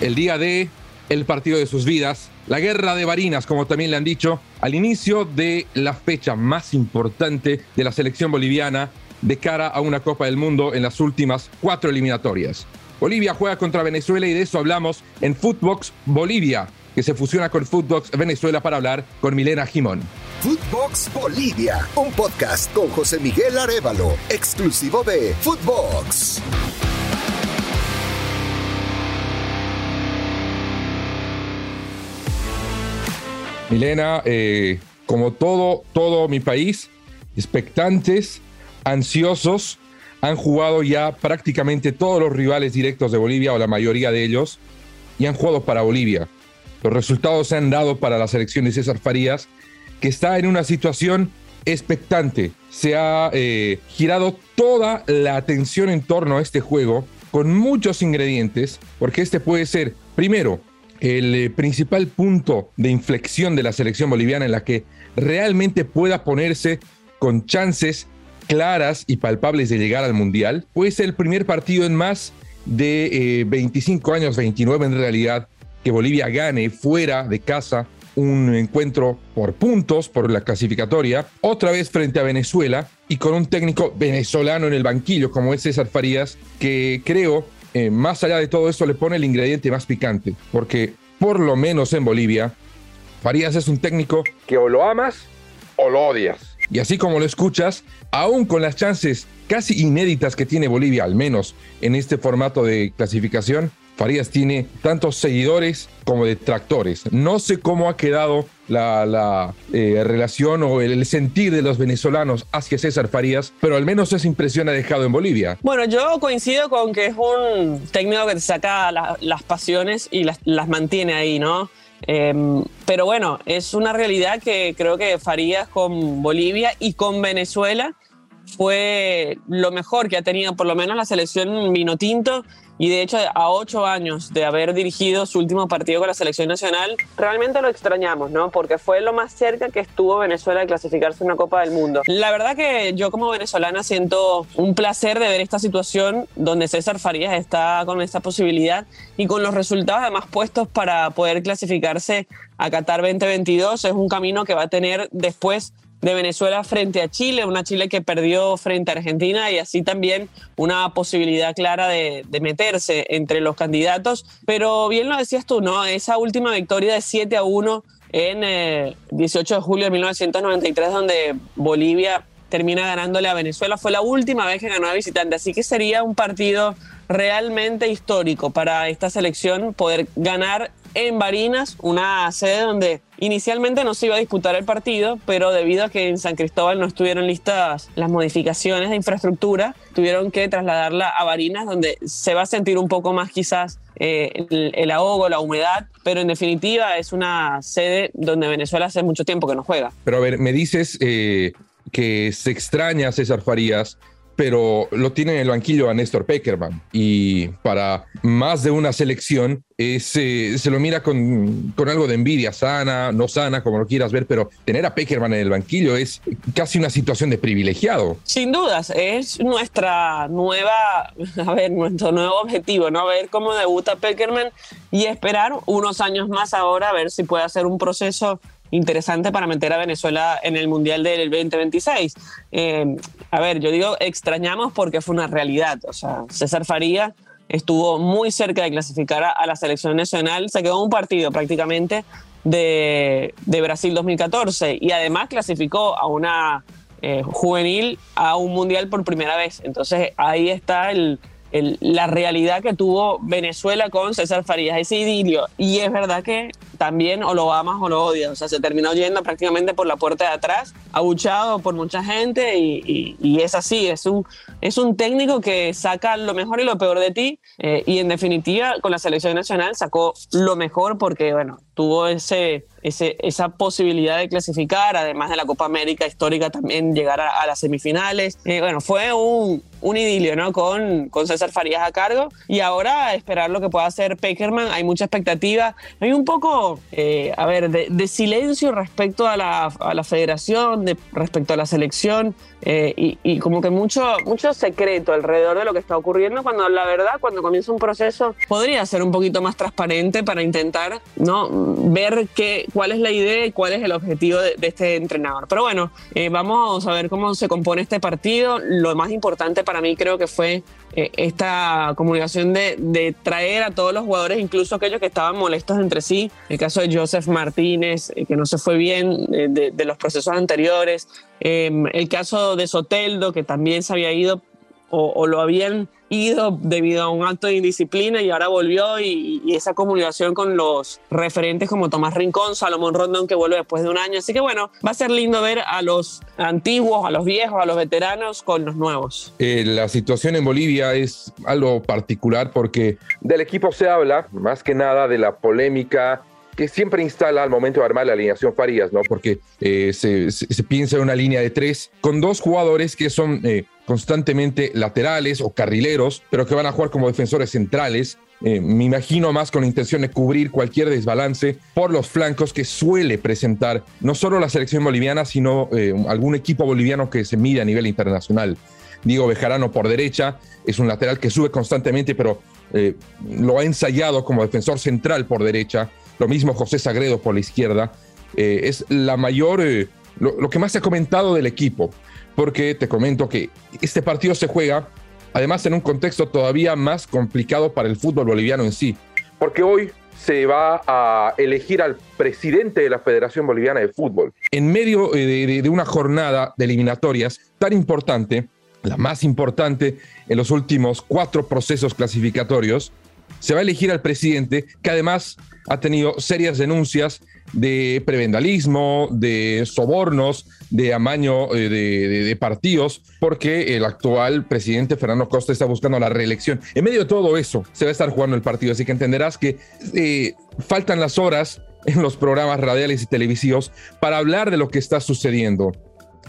el día de el partido de sus vidas, la guerra de Barinas, como también le han dicho, al inicio de la fecha más importante de la selección boliviana de cara a una Copa del Mundo en las últimas cuatro eliminatorias. Bolivia juega contra Venezuela y de eso hablamos en Footbox Bolivia, que se fusiona con Footbox Venezuela para hablar con Milena Jimón. Footbox Bolivia, un podcast con José Miguel Arevalo, exclusivo de Footbox. Milena, eh, como todo, todo mi país, expectantes, ansiosos, han jugado ya prácticamente todos los rivales directos de Bolivia o la mayoría de ellos y han jugado para Bolivia. Los resultados se han dado para la selección de César Farías, que está en una situación expectante. Se ha eh, girado toda la atención en torno a este juego con muchos ingredientes, porque este puede ser, primero, el eh, principal punto de inflexión de la selección boliviana en la que realmente pueda ponerse con chances claras y palpables de llegar al Mundial. Puede ser el primer partido en más de 25 eh, años, 29 en realidad, que Bolivia gane fuera de casa un encuentro por puntos, por la clasificatoria, otra vez frente a Venezuela y con un técnico venezolano en el banquillo como es César Farías, que creo eh, más allá de todo esto, le pone el ingrediente más picante, porque por lo menos en Bolivia, Farías es un técnico que o lo amas o lo odias. Y así como lo escuchas, aún con las chances casi inéditas que tiene Bolivia, al menos en este formato de clasificación, Farías tiene tantos seguidores como detractores. No sé cómo ha quedado la, eh, relación o el, sentir de los venezolanos hacia César Farías, pero al menos esa impresión ha dejado en Bolivia. Bueno, yo coincido con que es un técnico que te saca las pasiones y las, mantiene ahí, ¿no? Em, pero bueno, es una realidad que creo que Farías con Bolivia y con Venezuela fue lo mejor que ha tenido por lo menos la selección Minotinto y de hecho a ocho años de haber dirigido su último partido con la selección nacional, realmente lo extrañamos, ¿no? Porque fue lo más cerca que estuvo Venezuela de clasificarse en una Copa del Mundo. La verdad que yo como venezolana siento un placer de ver esta situación donde César Farías está con esta posibilidad y con los resultados además puestos para poder clasificarse a Qatar 2022. Es un camino que va a tener después de Venezuela frente a Chile, una Chile que perdió frente a Argentina y así también una posibilidad clara de, meterse entre los candidatos. Pero bien lo decías tú, ¿no? Esa última victoria de 7 a 1 en 18 eh, de julio de 1993, donde Bolivia termina ganándole a Venezuela, fue la última vez que ganó a visitante, así que sería un partido realmente histórico para esta selección poder ganar en Barinas, una sede donde inicialmente no se iba a disputar el partido, pero debido a que en San Cristóbal no estuvieron listas las modificaciones de infraestructura, tuvieron que trasladarla a Barinas, donde se va a sentir un poco más quizás eh, el, ahogo, la humedad, pero en definitiva es una sede donde Venezuela hace mucho tiempo que no juega. Pero a ver, me dices eh, que se extraña a César Farías pero lo tiene en el banquillo a Néstor Peckerman. Y para más de una selección eh, se lo mira con, con, algo de envidia, sana, no sana, como lo quieras ver, pero tener a Peckerman en el banquillo es casi una situación de privilegiado. Sin dudas, es nuestra nueva, a ver, nuestro nuevo objetivo, ¿no? Ver cómo debuta Peckerman y esperar unos años más ahora a ver si puede hacer un proceso interesante para meter a Venezuela en el Mundial del 2026. Eh, a ver, yo digo extrañamos porque fue una realidad. O sea, César Faría estuvo muy cerca de clasificar a, la selección nacional, se quedó un partido prácticamente de, Brasil 2014 y además clasificó a una eh, juvenil a un mundial por primera vez. Entonces ahí está la realidad que tuvo Venezuela con César Farías, ese idilio. Y es verdad que también o lo amas o lo odias. O sea, se terminó yendo prácticamente por la puerta de atrás, abuchado por mucha gente y, es así. Es un, es un técnico que saca lo mejor y lo peor de ti. Eh, y en definitiva, con la selección nacional sacó lo mejor porque, bueno, tuvo ese, ese, esa posibilidad de clasificar, además de la Copa América histórica también llegar a, las semifinales. Eh, bueno, fue un, un idilio, ¿no? Con, con César Farías a cargo y ahora esperar lo que pueda hacer Peckerman. Hay mucha expectativa. Hay un poco, eh, a ver, de, silencio respecto a la, federación, de, respecto a la selección eh, y, como que mucho, mucho secreto alrededor de lo que está ocurriendo cuando la verdad, cuando comienza un proceso, podría ser un poquito más transparente para intentar, ¿no? Ver qué, cuál es la idea y cuál es el objetivo de, este entrenador. Pero bueno, eh, vamos a ver cómo se compone este partido. Lo más importante para mí creo que fue esta comunicación de, traer a todos los jugadores, incluso aquellos que estaban molestos entre sí. Caso de Joseph Martínez, eh, que no se fue bien eh, de, los procesos anteriores. el caso de Soteldo, que también se había ido o, o lo habían ido debido a un acto de indisciplina y ahora volvió y, esa comunicación con los referentes como Tomás Rincón, Salomón Rondón que vuelve después de un año. Así que bueno, va a ser lindo ver a los antiguos, a los viejos, a los veteranos con los nuevos. Eh, la situación en Bolivia es algo particular porque del equipo se habla más que nada de la polémica que siempre instala al momento de armar la alineación Farías, ¿no? Porque eh, se, piensa en una línea de tres con dos jugadores que son eh, constantemente laterales o carrileros, pero que van a jugar como defensores centrales. Eh, me imagino más con la intención de cubrir cualquier desbalance por los flancos que suele presentar no solo la selección boliviana, sino algún equipo boliviano que se mide a nivel internacional. Diego Bejarano por derecha, es un lateral que sube constantemente, pero lo ha ensayado como defensor central por derecha. Lo mismo José Sagredo por la izquierda. Eh, es la mayor, eh, lo, que más se ha comentado del equipo, porque te comento que este partido se juega, además en un contexto todavía más complicado para el fútbol boliviano en sí, porque hoy se va a elegir al presidente de la Federación Boliviana de Fútbol. En medio eh, de una jornada de eliminatorias tan importante, la más importante en los últimos cuatro procesos clasificatorios, se va a elegir al presidente, que además ha tenido serias denuncias de prevendalismo, de sobornos, de amaño eh, de, partidos, porque el actual presidente Fernando Costa está buscando la reelección. En medio de todo eso, se va a estar jugando el partido, así que entenderás que eh, faltan las horas en los programas radiales y televisivos para hablar de lo que está sucediendo.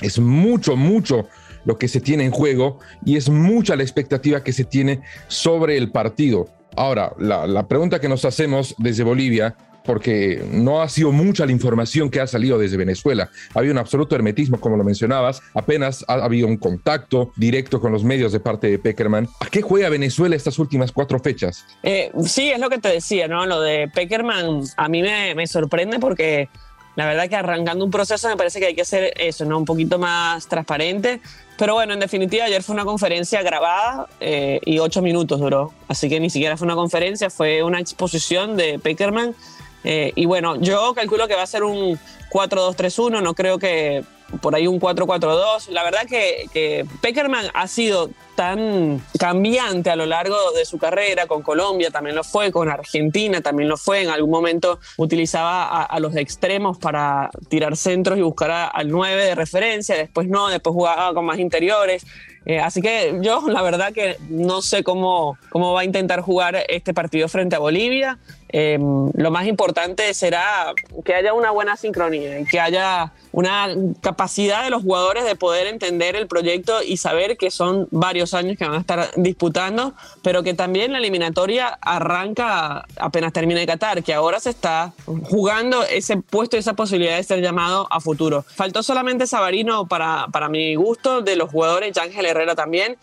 Es mucho, mucho lo que se tiene en juego y es mucha la expectativa que se tiene sobre el partido. Ahora, la, pregunta que nos hacemos desde Bolivia porque no ha sido mucha la información que ha salido desde Venezuela. Había un absoluto hermetismo, como lo mencionabas, apenas ha habido un contacto directo con los medios de parte de Peckerman. ¿A qué juega Venezuela estas últimas cuatro fechas? Eh, sí, es lo que te decía, ¿no? Lo de Peckerman a mí me sorprende porque la verdad que arrancando un proceso me parece que hay que hacer eso, ¿no? Un poquito más transparente. Pero bueno, en definitiva, ayer fue una conferencia grabada eh, y ocho minutos duró. Así que ni siquiera fue una conferencia, fue una exposición de Peckerman. Eh, y bueno, yo calculo que va a ser un 4-2-3-1, no creo que por ahí un 4-4-2. La verdad que, que Peckerman ha sido tan cambiante a lo largo de su carrera, con Colombia también lo fue, con Argentina también lo fue, en algún momento utilizaba a, los extremos para tirar centros y buscar al 9 de referencia, después no, después jugaba con más interiores. Eh, así que yo la verdad que no sé cómo, cómo va a intentar jugar este partido frente a Bolivia. Em, lo más importante será que haya una buena sincronía y que haya una capacidad de los jugadores de poder entender el proyecto y saber que son varios años que van a estar disputando, pero que también la eliminatoria arranca apenas termine Qatar, que ahora se está jugando ese puesto y esa posibilidad de ser llamado a futuro. Faltó solamente Sabarino para, para mi gusto, de los jugadores, Ángel Herrera también,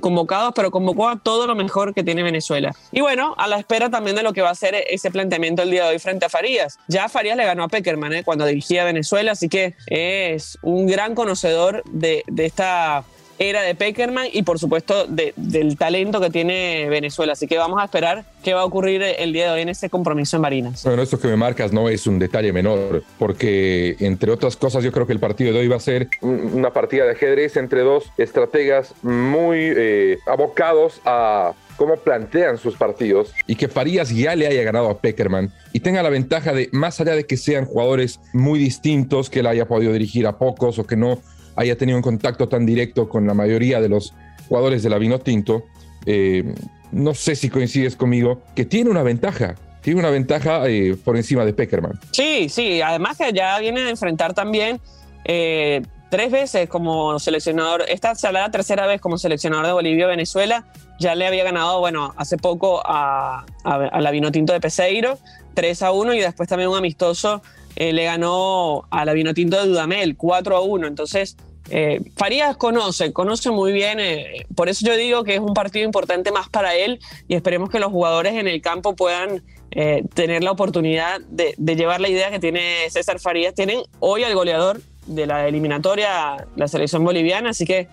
convocados, pero convocó a todo lo mejor que tiene Venezuela. Y bueno, a la espera también de lo que va a ser ese planteamiento el día de hoy frente a Farías. Ya Farías le ganó a Peckerman ¿eh? cuando dirigía Venezuela, así que es un gran conocedor de, de esta era de Peckerman y por supuesto del talento que tiene Venezuela. Así que vamos a esperar qué va a ocurrir el día de hoy en ese compromiso en Barinas. Bueno, esto que me marcas no es un detalle menor, porque entre otras cosas yo creo que el partido de hoy va a ser una partida de ajedrez entre dos estrategas muy eh, abocados a cómo plantean sus partidos y que Farías ya le haya ganado a Peckerman y tenga la ventaja de, más allá de que sean jugadores muy distintos, que él haya podido dirigir a pocos o que no haya tenido un contacto tan directo con la mayoría de los jugadores de la Vino Tinto, eh, no sé si coincides conmigo, que tiene una ventaja. tiene una ventaja eh, por encima de Peckerman. Sí, sí, además que ya viene a enfrentar también eh, tres veces como seleccionador, esta será la tercera vez como seleccionador de Bolivia-Venezuela, ya le había ganado, bueno, hace poco a, a, la Vinotinto de Peseiro, 3 a 1, y después también un amistoso eh, le ganó a la Vinotinto de Dudamel, 4 a 1, entonces... Eh, Farías conoce, conoce muy bien, eh, por eso yo digo que es un partido importante más para él y esperemos que los jugadores en el campo puedan tener la oportunidad de, llevar la idea que tiene César Farías. Tienen hoy al goleador de la eliminatoria, la selección boliviana, así que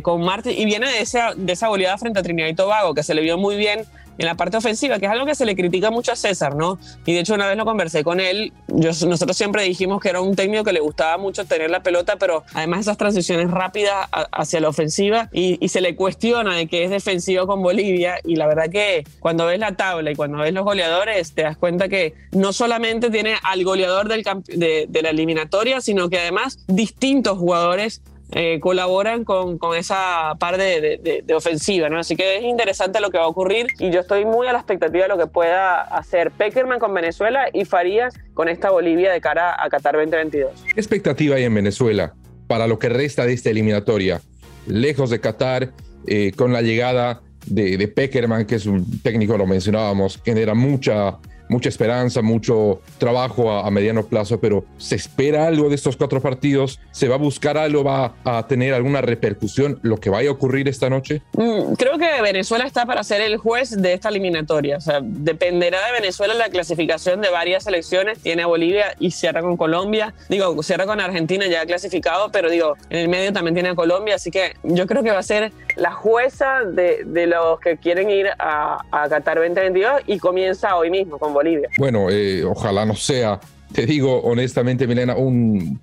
con Marte, y viene de esa, de esa goleada frente a Trinidad y Tobago, que se le vio muy bien en la parte ofensiva, que es algo que se le critica mucho a César, ¿no? Y de hecho una vez lo conversé con él, nosotros siempre dijimos que era un técnico que le gustaba mucho tener la pelota, pero además esas transiciones rápidas hacia la ofensiva y, y, se le cuestiona de que es defensivo con Bolivia y la verdad que cuando ves la tabla y cuando ves los goleadores te das cuenta que no solamente tiene al goleador del de, de la eliminatoria, sino que además distintos jugadores eh, colaboran con, con, esa parte de, de, ofensiva, ¿no? Así que es interesante lo que va a ocurrir y yo estoy muy a la expectativa de lo que pueda hacer Peckerman con Venezuela y Farías con esta Bolivia de cara a Qatar 2022. ¿Qué expectativa hay en Venezuela para lo que resta de esta eliminatoria? Lejos de Qatar, eh, con la llegada de, de Peckerman, que es un técnico, lo mencionábamos, genera mucha mucha esperanza, mucho trabajo a, a, mediano plazo, pero ¿se espera algo de estos cuatro partidos? ¿Se va a buscar algo? ¿Va a tener alguna repercusión lo que vaya a ocurrir esta noche? Mm, creo que Venezuela está para ser el juez de esta eliminatoria. O sea, dependerá de Venezuela la clasificación de varias selecciones. Tiene a Bolivia y cierra con Colombia. Digo, cierra con Argentina ya clasificado, pero digo, en el medio también tiene a Colombia. Así que yo creo que va a ser la jueza de, de los que quieren ir a, a Qatar 2022 y comienza hoy mismo con Bolivia. Bueno, eh, ojalá no sea, te digo honestamente, Milena, un,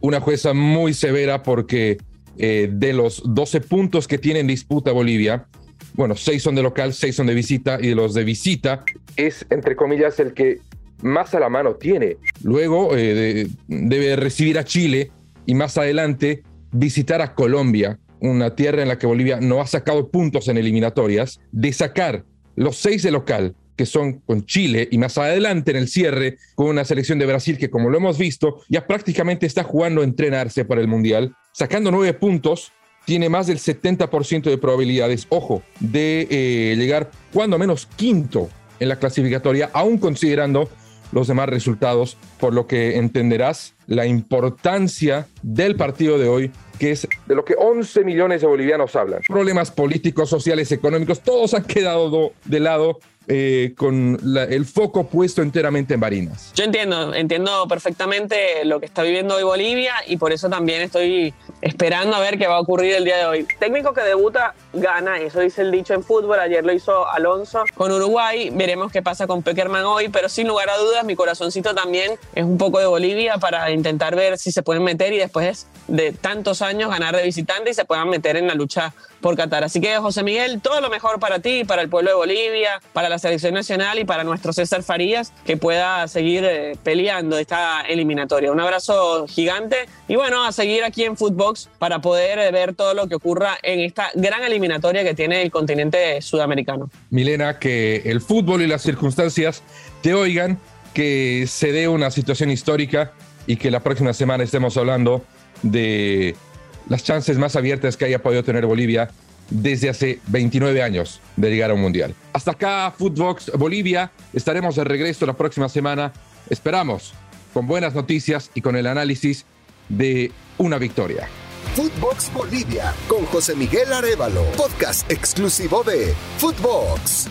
una jueza muy severa porque eh, de los 12 puntos que tiene en disputa Bolivia, bueno, 6 son de local, 6 son de visita y de los de visita es, entre comillas, el que más a la mano tiene. Luego eh, de, debe recibir a Chile y más adelante visitar a Colombia, una tierra en la que Bolivia no ha sacado puntos en eliminatorias, de sacar los 6 de local que son con Chile y más adelante en el cierre con una selección de Brasil que como lo hemos visto ya prácticamente está jugando a entrenarse para el Mundial, sacando nueve puntos, tiene más del 70% de probabilidades, ojo, de eh, llegar cuando menos quinto en la clasificatoria, aún considerando los demás resultados, por lo que entenderás la importancia del partido de hoy, que es de lo que 11 millones de bolivianos hablan. Problemas políticos, sociales, económicos, todos han quedado de lado eh, con la, el foco puesto enteramente en Barinas. Yo entiendo, entiendo perfectamente lo que está viviendo hoy Bolivia y por eso también estoy esperando a ver qué va a ocurrir el día de hoy. Técnico que debuta gana, eso dice el dicho en fútbol, ayer lo hizo Alonso con Uruguay, veremos qué pasa con Peckerman hoy, pero sin lugar a dudas mi corazoncito también es un poco de Bolivia para intentar ver si se pueden meter y después de tantos años ganar de visitante y se puedan meter en la lucha por Qatar. Así que José Miguel, todo lo mejor para ti, para el pueblo de Bolivia, para la selección nacional y para nuestro César Farías, que pueda seguir eh, peleando esta eliminatoria. Un abrazo gigante y bueno, a seguir aquí en Footbox para poder ver todo lo que ocurra en esta gran eliminatoria que tiene el continente sudamericano. Milena, que el fútbol y las circunstancias te oigan, que se dé una situación histórica y que la próxima semana estemos hablando de las chances más abiertas que haya podido tener Bolivia desde hace 29 años de llegar a un mundial. Hasta acá, Footbox Bolivia. Estaremos de regreso la próxima semana. Esperamos con buenas noticias y con el análisis de una victoria. Footbox Bolivia con José Miguel Arevalo, podcast exclusivo de Footbox.